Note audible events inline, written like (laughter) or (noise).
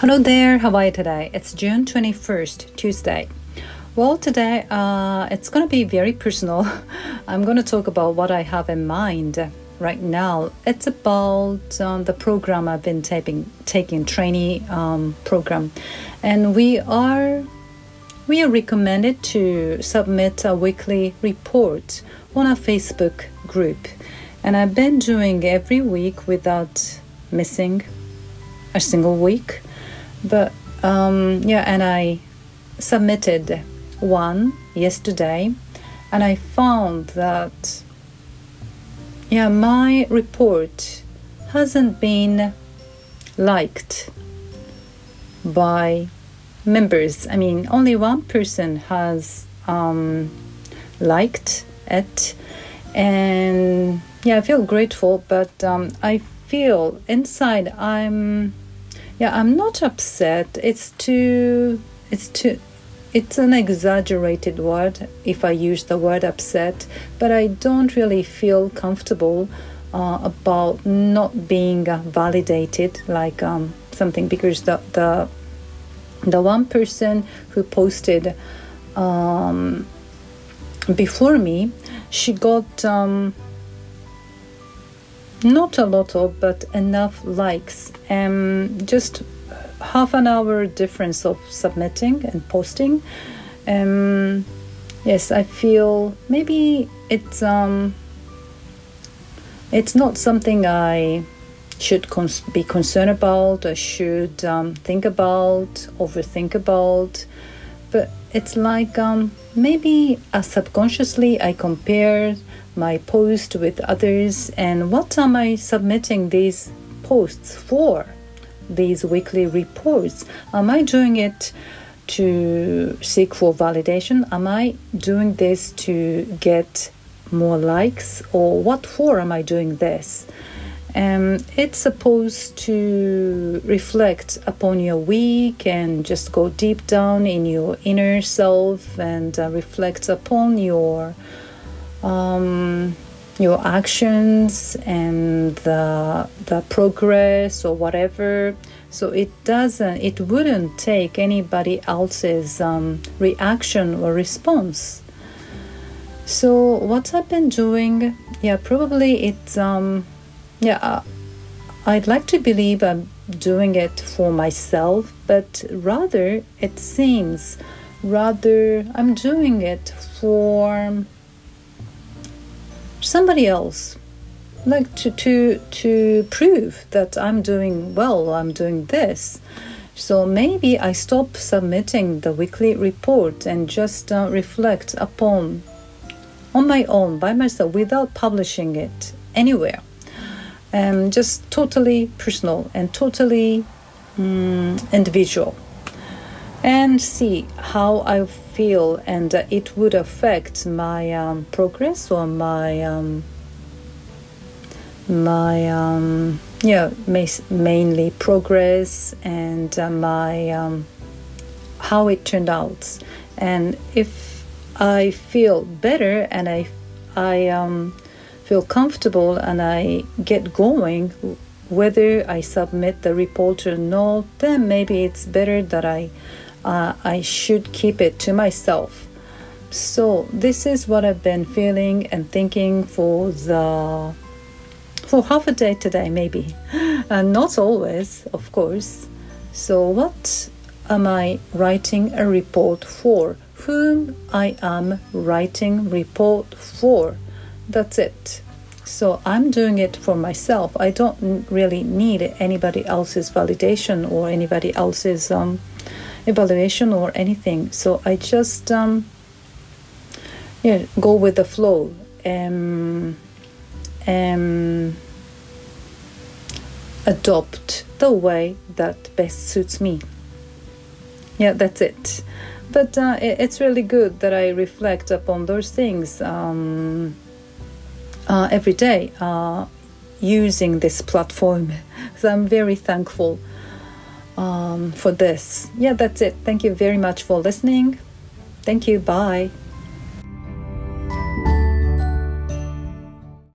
Hello there, how are you today? It's June 21st, Tuesday. Well, today uh, it's going to be very personal. (laughs) I'm going to talk about what I have in mind right now. It's about um, the program I've been taking, taking trainee um, program, and we are we are recommended to submit a weekly report on a Facebook group, and I've been doing every week without missing a single week. But um, yeah, and I submitted one yesterday, and I found that yeah, my report hasn't been liked by members. I mean, only one person has um, liked it, and yeah, I feel grateful, but um, I feel inside I'm yeah, I'm not upset. It's too it's too it's an exaggerated word if I use the word upset, but I don't really feel comfortable uh, about not being uh, validated like um, something because the the the one person who posted um, before me, she got um, not a lot of but enough likes. And just half an hour difference of submitting and posting. Um yes i feel maybe it's um it's not something i should cons- be concerned about. Or should um, think about overthink about but it's like um, maybe uh, subconsciously i compare my post with others and what am I submitting these posts for? These weekly reports. Am I doing it to seek for validation? Am I doing this to get more likes or what for am I doing this? Um, it's supposed to reflect upon your week and just go deep down in your inner self and uh, reflect upon your um, your actions and the the progress or whatever. So it doesn't, it wouldn't take anybody else's um, reaction or response. So what I've been doing, yeah, probably it's um, yeah. Uh, I'd like to believe I'm doing it for myself, but rather it seems rather I'm doing it for somebody else like to to to prove that I'm doing well I'm doing this so maybe I stop submitting the weekly report and just uh, reflect upon on my own by myself without publishing it anywhere and just totally personal and totally um, individual. And see how I feel, and uh, it would affect my um, progress or my um, my um, yeah mainly progress and uh, my um, how it turned out, and if I feel better and I I um, feel comfortable and I get going whether I submit the report or not, then maybe it's better that I uh, I should keep it to myself. So this is what I've been feeling and thinking for the for half a day today, maybe, (gasps) and not always, of course. So what am I writing a report for? Whom I am writing report for? That's it. So I'm doing it for myself. I don't really need anybody else's validation or anybody else's um, evaluation or anything. So I just um, yeah go with the flow and um, adopt the way that best suits me. Yeah, that's it. But uh, it, it's really good that I reflect upon those things um, uh, every day uh, using this platform. (laughs) so I'm very thankful um, for this. Yeah, that's it. Thank you very much for listening. Thank you. Bye.